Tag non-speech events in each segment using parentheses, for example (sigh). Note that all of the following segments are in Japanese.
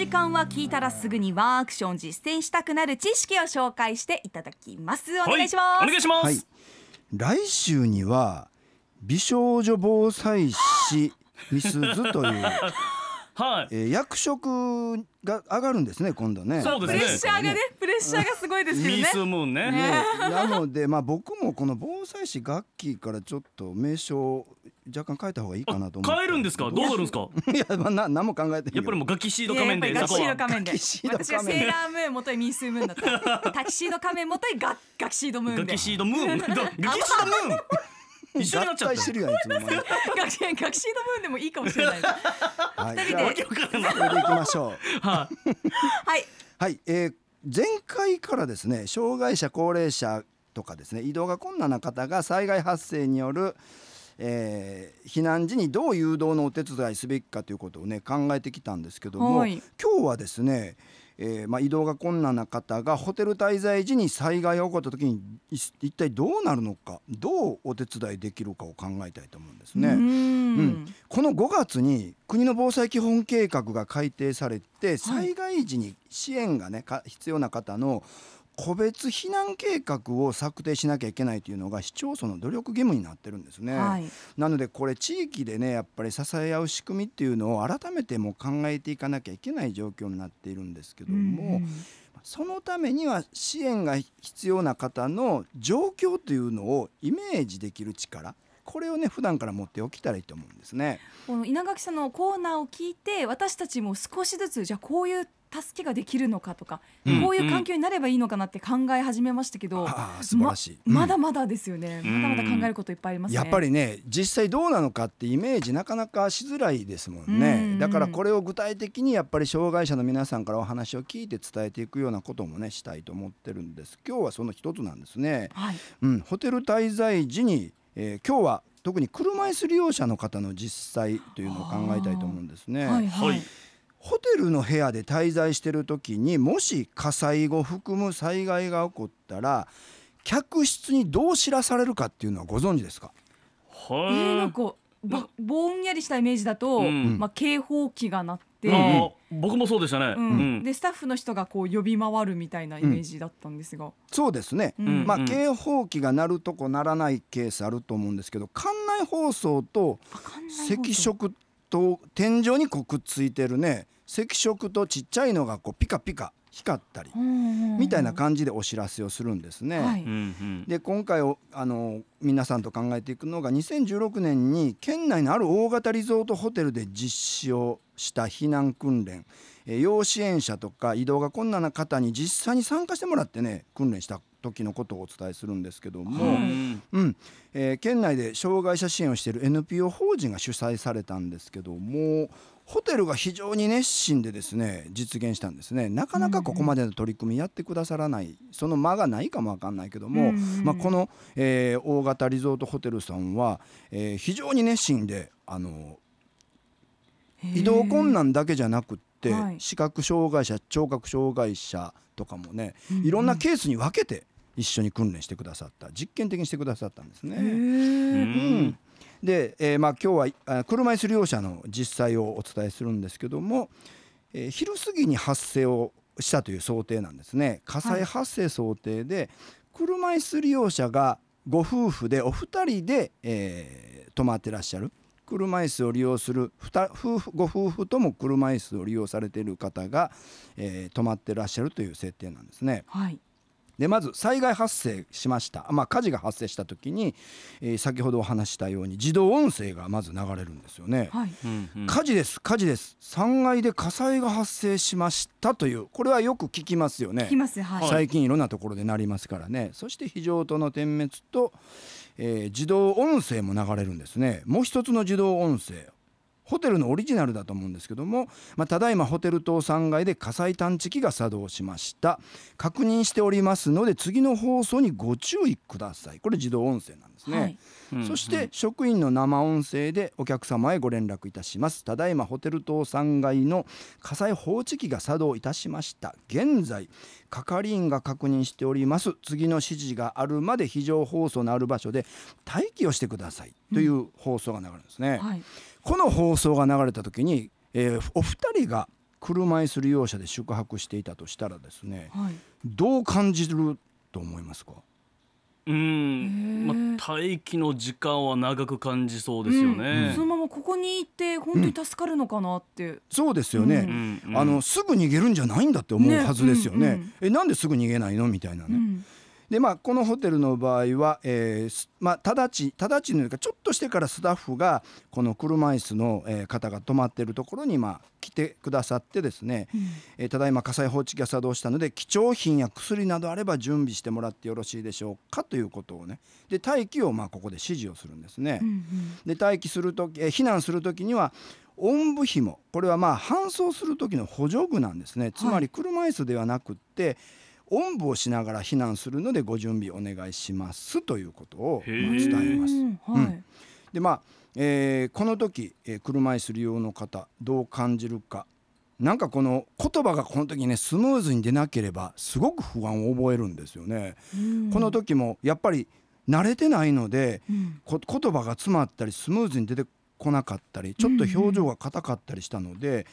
時間は聞いたらすぐにワンアクション実践したくなる知識を紹介していただきます。お願いします、はい、お願いします、はい、来週には美少女防災士みすずというはい。えー役職が上がるんですね今度ね。そうですね。プレッシャーがねプレッシャーがすごいですけどね。ミスムーンね。ね。なのでまあ僕もこの防災士楽器からちょっと名称を若干変えた方がいいかなと思って。変えるんですか？どうなるんですか？いやまあな何も考えてやっぱりもうガキシード仮面でいややっぱりガキシード仮面。で私がセーラームーン元にミースームーンだった。タキシード仮面元にガガキシードムーンでガキシードムーン？ガキシードムーン？(laughs) (laughs) 一緒になっちゃって合体してるやんいつの間にガキガキシードムーンでもいいかもしれない。はい。二人で。それでいきましょう。はい。はい。はい、えー前回からですね障害者高齢者とかですね移動が困難な方が災害発生による、えー避難時にどう誘導のお手伝いすべきかということをね考えてきたんですけども、はい。今日はですね、えーまあ、移動が困難な方がホテル滞在時に災害が起こった時にい一体どうなるのかどうお手伝いできるかを考えたいと思うんですね。うーうん。ん、この5月に国の防災基本計画が改定されて災害時に支援がねか必要な方の個別避難計画を策定しなきゃいけないというのが市町村の努力義務になってるんですね。はいなのでこれ地域でねやっぱり支え合う仕組みっていうのを改めてもう考えていかなきゃいけない状況になっているんですけども、うんうんそのためには支援が必要な方の状況というのをイメージできる力これをね普段から持っておきたらいいと思うんですね。この稲垣さんのコーナーを聞いて私たちも少しずつじゃあこういう助けができるのかとか、うん。こういう環境になればいいのかなって考え始めましたけど、ああ素晴らしい。まうん。だまだですよね、うん。まだまだ考えることいっぱいありますね。やっぱりね実際どうなのかってイメージなかなかしづらいですもんうん。ねだからこれを具体的にやっぱり障害者の皆さんからお話を聞いて伝えていくようなこともねしたいと思ってるんです。今日はその一つなんですね、はい。うん、ホテル滞在時に、えー今日は特に車椅子利用者の方の実際というのを考えたいと思うんですね、はいはい、はいホテルの部屋で滞在してる時にもし火災後含む災害が起こったら客室にどう知らされるかっていうのはご存知ですか？えー、なんはかぼぼんやりしたイメージだと、うん。まあ、警報器が鳴って、いあー僕もそうでしたね。うん。うん。でスタッフの人がこう呼び回るみたいなイメージだったんですが、そうですね、うん。まあ、うん。警報器が鳴るとこ鳴らないケースあると思うんですけど館内放送と赤色と天井にこうくっついてるね赤色とちっちゃいのがこうピカピカ光ったりみたいな感じでお知らせをするんですね。はい。で今回おあの皆さんと考えていくのが2016年に県内のある大型リゾートホテルで実施をした避難訓練、え支援者とか移動が困難な方に実際に参加してもらってね訓練した時のことをお伝えするんですけども、うんうん。えー県内で障害者支援をしている NPO 法人が主催されたんですけどもホテルが非常に熱心でですね実現したんですね。なかなかここまでの取り組みやってくださらないその間がないかもわかんないけども、うんまあ、この、えー大型リゾートホテルさんは、えー非常に熱心であの移動困難だけじゃなくって、はい。視覚障害者聴覚障害者とかもね、いろんなケースに分けて一緒に訓練してくださった実験的にしてくださったんですね。ううん。ん。で、えーまあ、今日はあ車椅子利用者の実際をお伝えするんですけども、えー昼過ぎに発生をしたという想定なんですね。火災発生想定で、車椅子利用者がご夫婦でお二人で、えー泊まってらっしゃる車椅子を利用する二夫婦ご夫婦とも車椅子を利用されている方が、えー泊まってらっしゃるという設定なんですね。はいでまず災害発生しました、まあ、火事が発生した時に、えー先ほどお話ししたように自動音声がまず流れるんですよね。はい。うんうん。火事です。火事です。3階で火災が発生しましたというこれはよく聞きますよね。聞きます。はい、最近いろんなところで鳴りますからね。そして非常灯の点滅と、えー自動音声も流れるんですね。もう一つの自動音声ホテルのオリジナルだと思うんですけども、まあ、ただいまホテル棟3階で火災探知機が作動しました。確認しておりますので次の放送にご注意ください。これ自動音声なんですね、はい。うんそして職員の生音声でお客様へご連絡いたします。ただいまホテル棟3階の火災報知器が作動いたしました。現在係員が確認しております。次の指示があるまで非常放送のある場所で待機をしてください。という放送が流れるんですね、はいこの放送が流れた時に、えーお二人が車椅子利用者で宿泊していたとしたらですねはい。どう感じると思いますか？うん、へまーあ、待機の時間は長く感じそうですようんねそ。のままここにいて本当に助かるのかなって、そうですよね、うん。うんあのすぐ逃げるんじゃないんだって思うねはずですよね。うんうん。えなんですぐ逃げないの？みたいなね、うんでまあこのホテルの場合は、えーすまあ、直ち直ちのいうかちょっとしてからスタッフがこの車椅子の、えー方が泊まっているところに、まあ、来てくださってですね、えーただいま火災報知器が作動したので貴重品や薬などあれば準備してもらってよろしいでしょうかということをね。で待機をまあここで指示をするんですね。うんうん。で待機するとき、えー避難する時にはおんぶ紐これはまあ搬送する時の補助具なんですね。つまり車椅子ではなくっておんぶをしながら避難するのでご準備お願いしますということを伝えます。うんはい、うん。でまあ、えーこの時、えー車椅子利用の方どう感じるか。なんかこの言葉がこの時ねスムーズに出なければすごく不安を覚えるんですよね。うん。この時もやっぱり慣れてないのでうん。こ言葉が詰まったりスムーズに出てこなかったりちょっと表情が硬かったりしたので、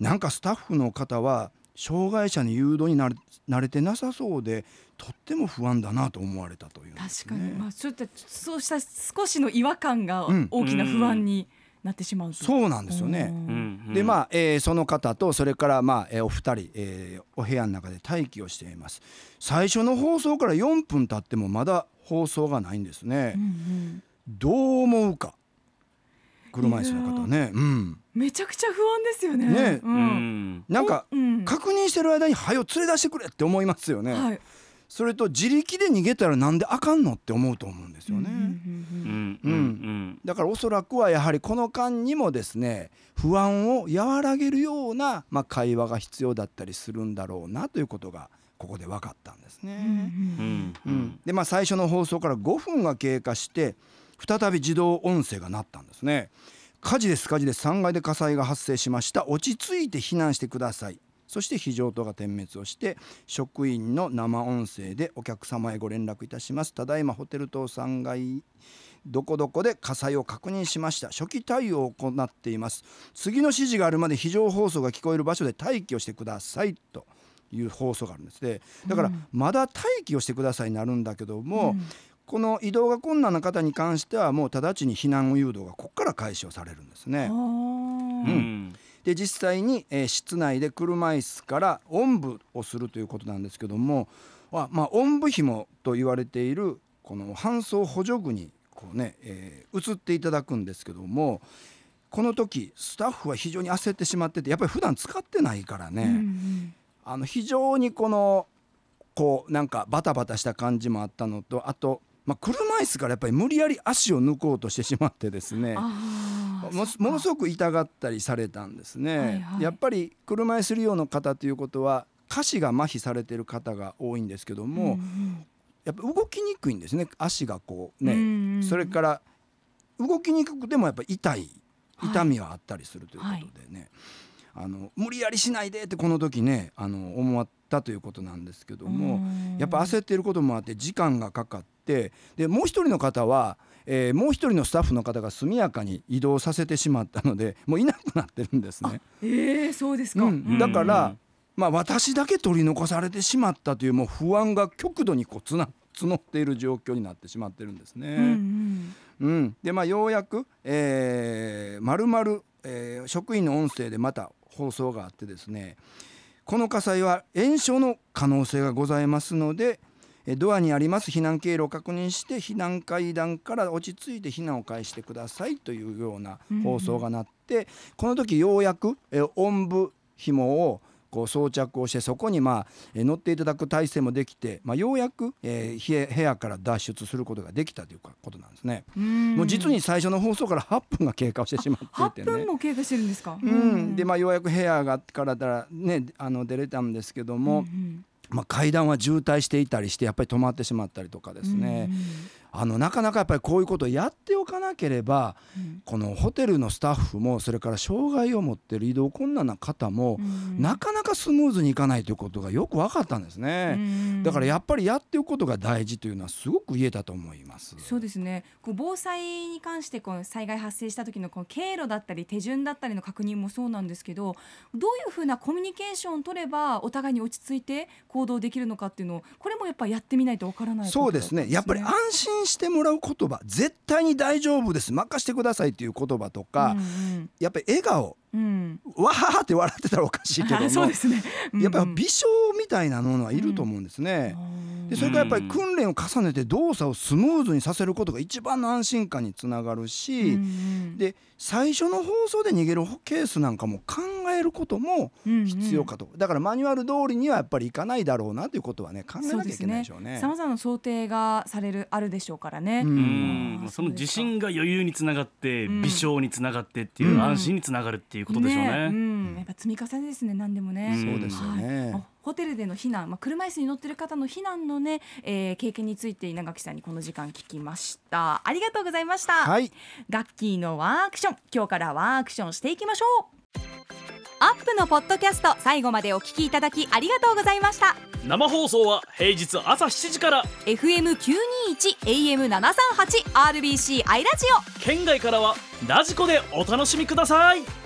なんかスタッフの方は障害者に誘導になれ慣れてなさそうでとっても不安だなと思われたというね、確かに、まあ、ちょっとそうした少しの違和感がうん。大きな不安になってしまうと、そうなんですよね。でまあ、えーその方とそれからまあ、えーお二人、えーお部屋の中で待機をしています。最初の放送から4分経ってもまだ放送がないんですね、うんうん。どう思うか車椅子の方ね。うん。めちゃくちゃ不安ですよね。ね。う、うん。んなんかうん。確認してる間に「はよ連れ出してくれ」って思いますよね、はい、それと自力で逃げたらなんであかんのって思うと思うんですよね、うんうんうんうん。うんだからおそらくはやはりこの間にもですね不安を和らげるような、まあ、会話が必要だったりするんだろうなということがここで分かったんですね。うんううん。ん。でまあ最初の放送から5分が経過して再び自動音声が鳴ったんですね。火事です火事です。3階で火災が発生しました。落ち着いて避難してください。そして非常灯が点滅をして職員の生音声でお客様へご連絡いたします。ただいまホテル棟3階どこどこで火災を確認しました。初期対応を行っています。次の指示があるまで非常放送が聞こえる場所で待機をしてくださいと。いう放送があるんですね。だからうん。まだ待機をしてくださいになるんだけども、うんこの移動が困難な方に関してはもう直ちに避難誘導がここから開始をされるんですね。うん。で実際に、えー室内で車椅子からおんぶをするということなんですけども、あまあ、おんぶ紐と言われているこの搬送補助具にこう、ねえー移っていただくんですけどもこの時スタッフは非常に焦ってしまっててやっぱり普段使ってないからね、うんうん。あの非常にこのこうなんかバタバタした感じもあったのとあと、まあ、車椅子からやっぱり無理やり足を抜こうとしてしまってですねもものすごく痛がったりされたんですね、はいはい。やっぱり車椅子利用の方ということは下肢が麻痺されている方が多いんですけども、んやっぱ動きにくいんですね。足がこううんね、うんうん。それから動きにくくてもやっぱり痛いはい。痛みはあったりするということでね、あの無理やりしないでってこの時ねあの思ったということなんですけども、うん。やっぱ焦っていることもあって時間がかかってでもう一人の方は、えーもう一人のスタッフの方が速やかに移動させてしまったので (laughs) もういなくなってるんですね。えー、そうですか。うんだから、うんまあ、私だけ取り残されてしまったというもう不安が極度にこうつな募っている状況になってしまってるんですね。うんうんうん、でまあようやく、えー、丸々、えー職員の音声でまた放送があってですねこの火災は延焼の可能性がございますのでえードアにあります避難経路を確認して避難階段から落ち着いて避難を開始してくださいというような放送がなって、この時ようやく、えー、おんぶ紐をこう装着をしてそこにまあ、えー乗っていただく体制もできて、まあ、ようやく、えー部屋から脱出することができたということなんですね。うんもう実に最初の放送から8分が経過してしまってい8てね分。も経過してるんですか？うん、でまあようやく部屋がからだらねあの出れたんですけども、うんまあ、階段は渋滞していたりしてやっぱり止まってしまったりとかですね、あのなかなかやっぱりこういうことをやっておかなければうん。このホテルのスタッフもそれから障害を持ってる移動困難な方もうん。なかなかスムーズにいかないということがよく分かったんですね。うん。だからやっぱりやっておくことが大事というのはすごく言えたと思います。そうですね。こう防災に関してこう災害発生した時のこの経路だったり手順だったりの確認もそうなんですけどどういうふうなコミュニケーションを取ればお互いに落ち着いて行動できるのかっていうのをこれもやっぱやってみないとわからないそうですね。やっぱり安心してもらう言葉絶対に大丈夫です。任してくださいという言葉とか、うんやっぱり笑顔。うん。うんわははって笑ってたらおかしいけども。(laughs) そうですね、うんやっぱり微笑みたいなものはいると思うんですね。でそれからやっぱり訓練を重ねて動作をスムーズにさせることが一番の安心感につながるし、で最初の放送で逃げるケースなんかも考えることも必要かと、だからマニュアル通りにはやっぱりいかないだろうなということはね考えなきゃいけないでしょうね。さまざまな想定がされるあるでしょうからね。ううんその自信が余裕につながってうん微笑につながってっていううん安心につながるっていうことでしょうね。うん、やっぱ積み重ねですね何でもね。うんそうですよね。はいホテルでの避難、まあ、車椅子に乗ってる方の避難のね、えー経験について稲垣さんにこの時間聞きました。ありがとうございました、はい、ガッキーのワークション。今日からワークションしていきましょう。アップのポッドキャスト最後までお聞きいただきありがとうございました。生放送は平日朝7時から。FM921 AM738 RBC アイラジオ。県外からはラジコでお楽しみください